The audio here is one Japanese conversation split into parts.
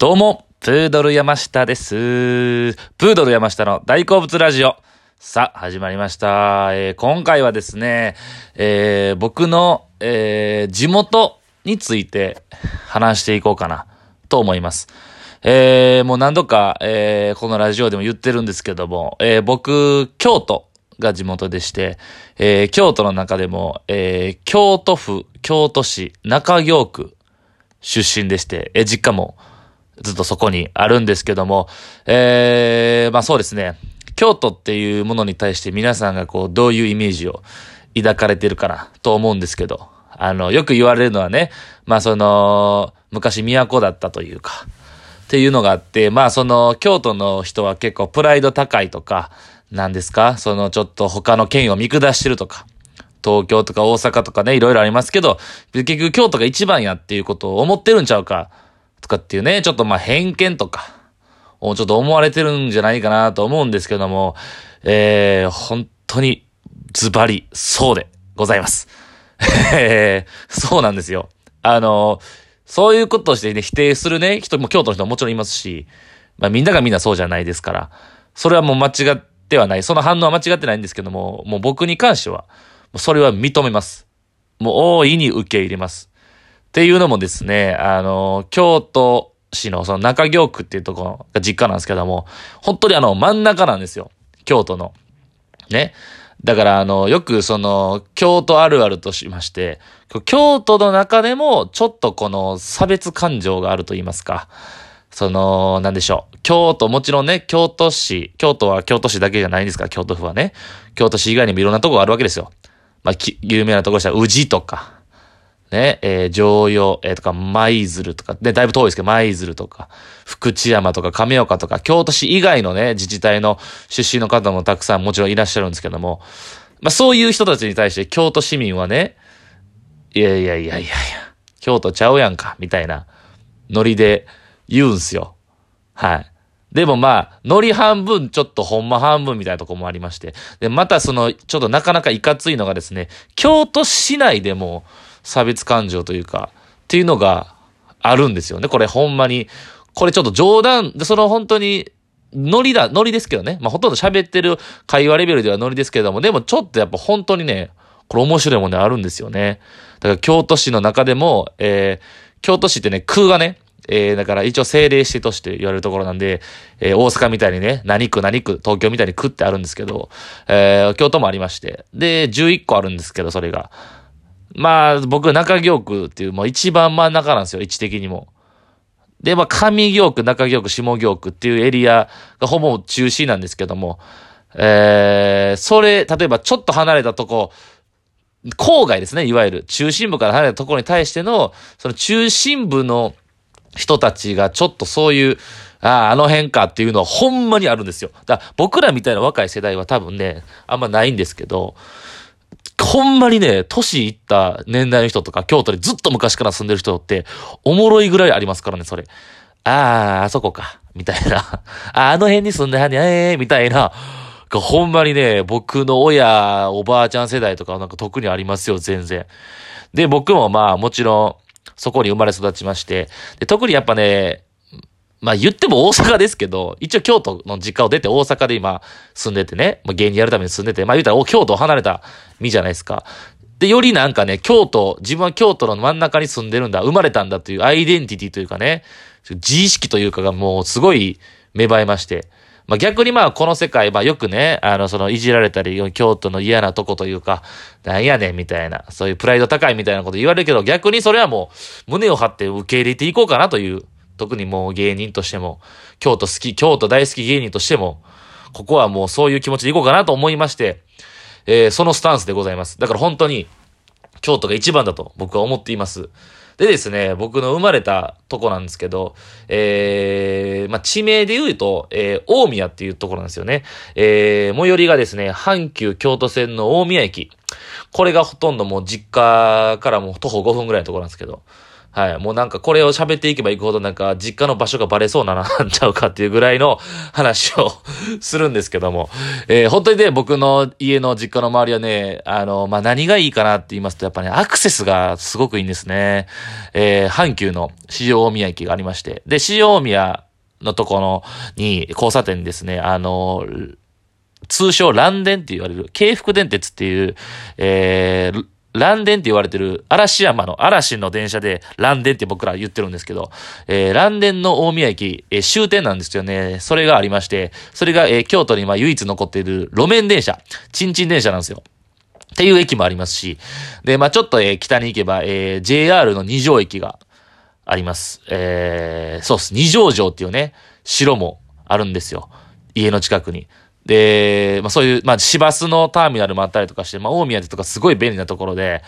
どうも、プードル山下です。プードル山下の大好物ラジオ。さあ、始まりました。えー今回はですね、えー僕の、えー地元について話していこうかなと思います。えーもう何度か、えーこのラジオでも言ってるんですけども、えー僕、京都が地元でして、えー京都の中でも、えー京都府、京都市、中京区出身でして、えー実家もずっとそこにあるんですけども、えーまあそうですね、京都っていうものに対して皆さんがこう、どういうイメージを抱かれてるかなと思うんですけど、あの、よく言われるのはね、まあその、昔都だったというか、っていうのがあって、まあその、京都の人は結構プライド高いとか、なんですか？そのちょっと他の県を見下してるとか、東京とか大阪とかね、いろいろありますけど、結局京都が一番やっていうことを思ってるんちゃうか、かっていうね、ちょっとまあ偏見とか、をちょっと思われてるんじゃないかなと思うんですけども、えー、本当にズバリそうでございます。え そうなんですよ。あの、そういうことをしてね、否定するね、人も京都の人ももちろんいますし、まあみんながみんなそうじゃないですから、それはもう間違ってはない。その反応は間違ってないんですけども、もう僕に関しては、それは認めます。もう大いに受け入れます。っていうのもですね、あの、京都市のその中京区っていうところが実家なんですけども、本当にあの真ん中なんですよ。京都の。ね。だからあの、よくその、京都あるあるとしまして、京都の中でもちょっとこの差別感情があると言いますか。その、なんでしょう。京都、もちろんね、京都市、京都は京都市だけじゃないんですから、京都府はね。京都市以外にもいろんなとこがあるわけですよ。まあ、き有名なところでしたら、宇治とか、ね、えー常用、えーとか、舞鶴とか、ね、だいぶ遠いですけど、舞鶴とか、福知山とか、亀岡とか、京都市以外のね、自治体の出身の方もたくさんもちろんいらっしゃるんですけども、まあ、そういう人たちに対して、京都市民はね、いやいやいやいやいや、京都ちゃうやんか、みたいな、ノリで言うんすよ。はい。でもまあ、ノリ半分、ちょっとほんま半分みたいなとこもありまして。で、またその、ちょっとなかなかいかついのがですね、京都市内でも差別感情というか、っていうのがあるんですよね。これほんまに。これちょっと冗談、で、その本当に、ノリだ、ノリですけどね。まあほとんど喋ってる会話レベルではノリですけども、でもちょっとやっぱ本当にね、これ面白いもんねあるんですよね。だから京都市の中でも、えー、京都市ってね、空がね、えー、だから一応政令指定都市と言われるところなんで、えー、大阪みたいにね、何区何区、東京みたいに区ってあるんですけど、えー、京都もありまして、で、11個あるんですけど、それが。まあ、僕、中京区っていう、もう一番真ん中なんですよ、位置的にも。で、まあ、上京区、中京区、下京区っていうエリアがほぼ中心なんですけども、えー、それ、例えばちょっと離れたとこ、郊外ですね、いわゆる。中心部から離れたところに対しての、その中心部の人たちがちょっとそういう、ああ、あの辺かっていうのはほんまにあるんですよ。だから僕らみたいな若い世代は多分ね、あんまないんですけど、ほんまにね、都市行った年代の人とか、京都にずっと昔から住んでる人って、おもろいぐらいありますからね、それ。ああ、あそこか。みたいな。あ、あの辺に住んではんね、えー、みたいな。ほんまにね、僕の親、おばあちゃん世代とかはなんか特にありますよ、全然。で、僕もまあもちろん、そこに生まれ育ちまして、で特にやっぱね、まあ言っても大阪ですけど、一応京都の実家を出て大阪で今住んでてね、まあ、芸人やるために住んでて、まあ言うたら京都を離れた身じゃないですか。で、よりなんかね、京都、自分は京都の真ん中に住んでるんだ、生まれたんだというアイデンティティというかね、自意識というかがもうすごい芽生えまして。まあ逆にまあこの世界、まあよくね、あのそのいじられたり、京都の嫌なとこというか、なんやねんみたいな、そういうプライド高いみたいなこと言われるけど、逆にそれはもう胸を張って受け入れていこうかなという、特にもう芸人としても、京都好き、京都大好き芸人としても、ここはもうそういう気持ちでいこうかなと思いまして、えーそのスタンスでございます。だから本当に、京都が一番だと僕は思っています。でですね、僕の生まれたとこなんですけど、えー、まあ、地名で言うと、えー、大宮っていうところなんですよね。えー、最寄りがですね、阪急京都線の大宮駅。これがほとんどもう実家からも徒歩5分ぐらいのところなんですけど。はい。もうなんかこれを喋っていけばいくほどなんか実家の場所がバレそうな なんちゃうかっていうぐらいの話を するんですけども。えー、本当にね、僕の家の実家の周りはね、あの、まあ、何がいいかなって言いますと、やっぱね、アクセスがすごくいいんですね。えー、阪急の市場大宮駅がありまして。で、市場大宮のところに、交差点ですね、あの、通称乱電って言われる、京福電鉄っていう、えー、乱電って言われてる嵐山の嵐の電車で乱電って僕ら言ってるんですけど、えー、乱電の大宮駅、えー、終点なんですよね。それがありまして、それが、えー、京都にま唯一残っている路面電車、チンチン電車なんですよ。っていう駅もありますし、で、まあちょっと、えー、北に行けば、えー、JR の二条駅があります。えー、そうっす。二条城っていうね、城もあるんですよ。家の近くに。で、まあそういう、まあ市バスのターミナルもあったりとかして、まあ大宮でとかすごい便利なところで、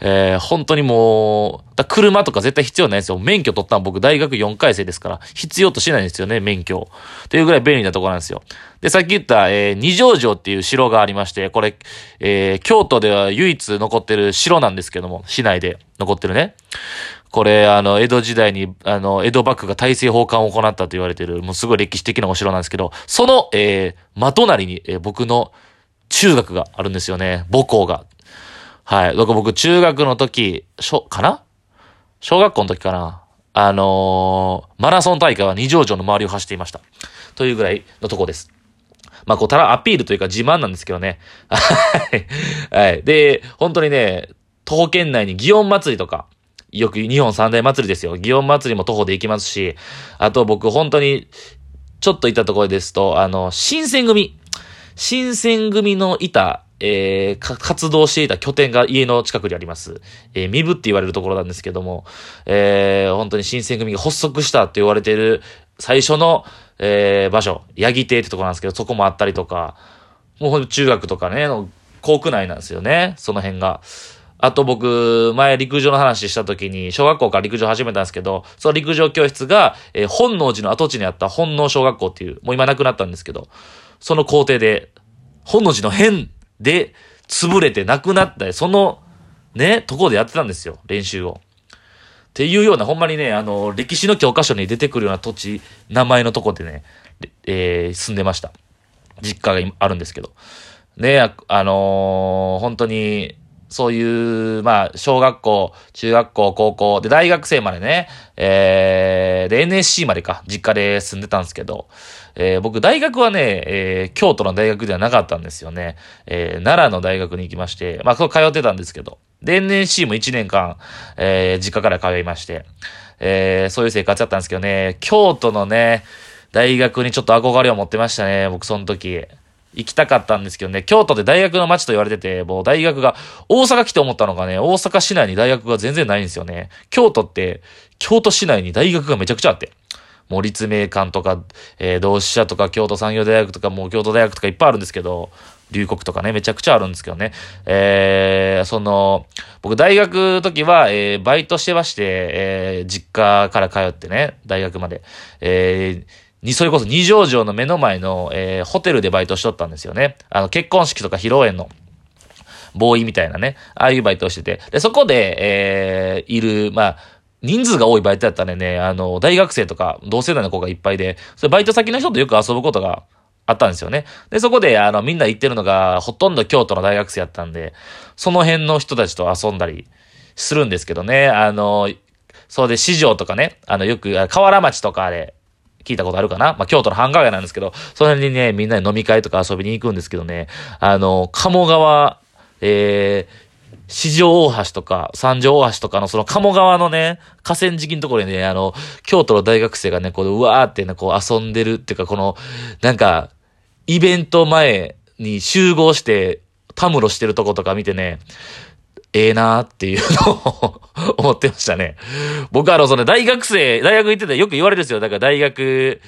えー、本当にもう、車とか絶対必要ないんですよ。免許取ったの僕大学4回生ですから、必要としないんですよね、免許。っていうぐらい便利なところなんですよ。で、さっき言った、えー、二条城っていう城がありまして、これ、えー、京都では唯一残ってる城なんですけども、市内で残ってるね。これ、あの、江戸時代に、あの、江戸幕府が大政奉還を行ったと言われている、もうすごい歴史的なお城なんですけど、その、えー、真隣に、えー、僕の中学があるんですよね。母校が。はい。だから僕、中学の時、しょ、かな？小学校の時かなあのー、マラソン大会は二条城の周りを走っていました。というぐらいのとこです。まあ、こう、ただアピールというか自慢なんですけどね。はい。はい。で、本当にね、徒歩圏内に祇園祭とか、よく日本三大祭りですよ。祇園祭りも徒歩で行きますし、あと僕本当に、ちょっといたところですと、あの、新選組。新選組のいた、えー、活動していた拠点が家の近くにあります。えー、身分って言われるところなんですけども、えー、本当に新選組が発足したって言われている最初の、えー、場所、八木亭ってところなんですけど、そこもあったりとか、もう中学とかね、校区内なんですよね、その辺が。あと僕、前陸上の話した時に、小学校から陸上始めたんですけど、その陸上教室が、えー、本能寺の跡地にあった本能小学校っていう、もう今なくなったんですけど、その校庭で、本能寺の変で潰れてなくなった、その、ね、ところでやってたんですよ、練習を。っていうような、ほんまにね、あの、歴史の教科書に出てくるような土地、名前のとこでね、えー、住んでました。実家があるんですけど。ね、あのー、本当に、そういう、まあ、小学校、中学校、高校、で、大学生までね、えー、で、NSC までか、実家で住んでたんですけど、えー、僕、大学はね、えー、京都の大学ではなかったんですよね。えー、奈良の大学に行きまして、まあ、そう通ってたんですけど、で、NSC も1年間、えー、実家から通いまして、えー、そういう生活だったんですけどね、京都のね、大学にちょっと憧れを持ってましたね、僕、その時。行きたかったんですけどね、京都で大学の街と言われてて、もう大学が、大阪来て思ったのがね、大阪市内に大学が全然ないんですよね。京都って、京都市内に大学がめちゃくちゃあって。もう立命館とか、えー、同志社とか、京都産業大学とか、もう京都大学とかいっぱいあるんですけど、龍谷とかね、めちゃくちゃあるんですけどね。えー、その、僕大学時は、えー、バイトしてまして、えー、実家から通ってね、大学まで。えー、に、それこそ二条城の目の前の、えー、ホテルでバイトしとったんですよね。あの、結婚式とか披露宴の、ボーイみたいなね、ああいうバイトをしてて。で、そこで、えー、いる、まあ、人数が多いバイトだったらね、あの、大学生とか同世代の子がいっぱいで、それバイト先の人とよく遊ぶことがあったんですよね。で、そこで、あの、みんな行ってるのが、ほとんど京都の大学生やったんで、その辺の人たちと遊んだりするんですけどね、あの、そうで、市場とかね、あの、よく、河原町とかで、聞いたことあるかな？まあ、京都の繁華街なんですけど、その辺にね、みんなで飲み会とか遊びに行くんですけどね、あの、鴨川、えー、四条大橋とか、三条大橋とかのその鴨川のね、河川敷のところにね、あの、京都の大学生がね、こう、うわーってね、こう遊んでるっていうか、この、なんか、イベント前に集合して、たむろしてるとことか見てね、ええなーっていうのを思ってましたね。僕あの、その大学生、大学行っててよく言われるんですよ。だから大学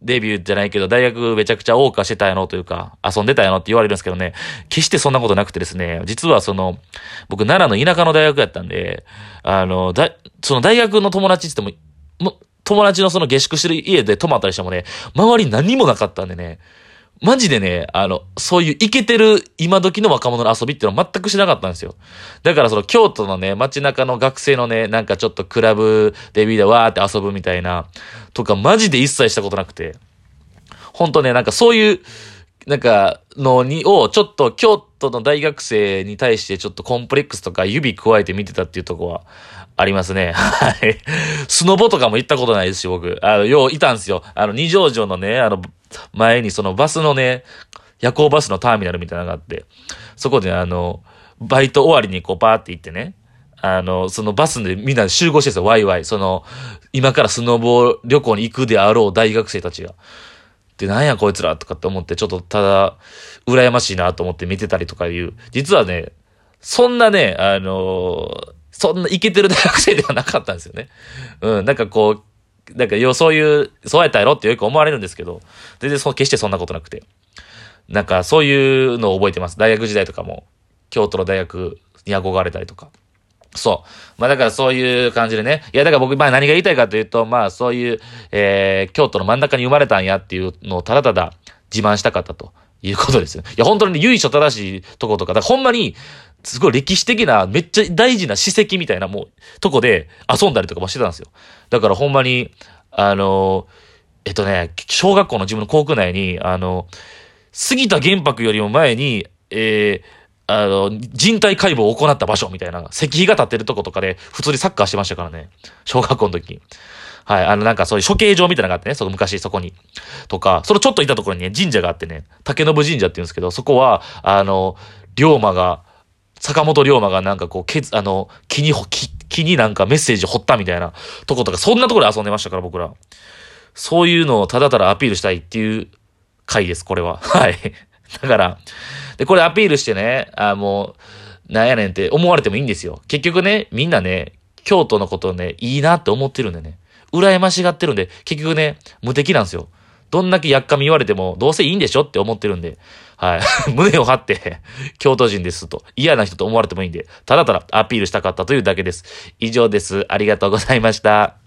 デビューじゃないけど、大学めちゃくちゃ謳歌してたやろというか、遊んでたやろって言われるんですけどね、決してそんなことなくてですね、実はその、僕奈良の田舎の大学やったんで、あの、だ、その大学の友達って言っても、も友達のその下宿してる家で泊まったりしてもね、周り何もなかったんでね、マジでね、あの、そういうイケてる今時の若者の遊びっていうのは全くしなかったんですよ。だからその京都のね、街中の学生のね、なんかちょっとクラブでビューでわーって遊ぶみたいな、とかマジで一切したことなくて。ほんとね、なんかそういう、なんか、のに、を、ちょっと京都の大学生に対してちょっとコンプレックスとか指加えて見てたっていうとこはありますね。はい。スノボとかも行ったことないですし、僕。あの、よういたんですよ。あの、二条城のね、あの、前にそのバスのね、夜行バスのターミナルみたいなのがあって、そこであの、バイト終わりにこうパーって行ってね、あの、そのバスでみんな集合してるんですよ、ワイワイ。その、今からスノボ旅行に行くであろう大学生たちが。で、なんやこいつらとかって思って、ちょっとただ、羨ましいなと思って見てたりとかいう。実はね、そんなね、あのー、そんなイケてる大学生ではなかったんですよね。うん、なんかこう、なんか、要そういう、そうやったやろってよく思われるんですけど、全然そ、決してそんなことなくて。なんか、そういうのを覚えてます。大学時代とかも、京都の大学に憧れたりとか。そう。まあだからそういう感じでね。いやだから僕、まあ何が言いたいかというと、まあそういう、えー、京都の真ん中に生まれたんやっていうのをただただ自慢したかったということですよ。いや本当に、ね、由緒正しいとことか、だからほんまに、すごい歴史的な、めっちゃ大事な史跡みたいなもう、とこで遊んだりとかもしてたんですよ。だからほんまに、あの、えっとね、小学校の自分の校区内に、あの、杉田玄白よりも前に、えー、あの、人体解剖を行った場所みたいな、石碑が立ってるとことかで、普通にサッカーしてましたからね。小学校の時。はい。あの、なんかそういう処刑場みたいなのがあってね、その昔そこに。とか、そのちょっといたところにね、神社があってね、竹信神社って言うんですけど、そこは、あの、龍馬が、坂本龍馬がなんかこう、けあの、木に、木、木になんかメッセージ掘ったみたいなとことか、そんなところで遊んでましたから、僕ら。そういうのをただただアピールしたいっていう回です、これは。はい。だから、で、これアピールしてね、あ、もう、なんやねんって思われてもいいんですよ。結局ね、みんなね、京都のことをね、いいなって思ってるんでね、羨ましがってるんで、結局ね、無敵なんですよ。どんだけやっかみ言われても、どうせいいんでしょって思ってるんで、はい。胸を張って、京都人ですと、嫌な人と思われてもいいんで、ただただアピールしたかったというだけです。以上です。ありがとうございました。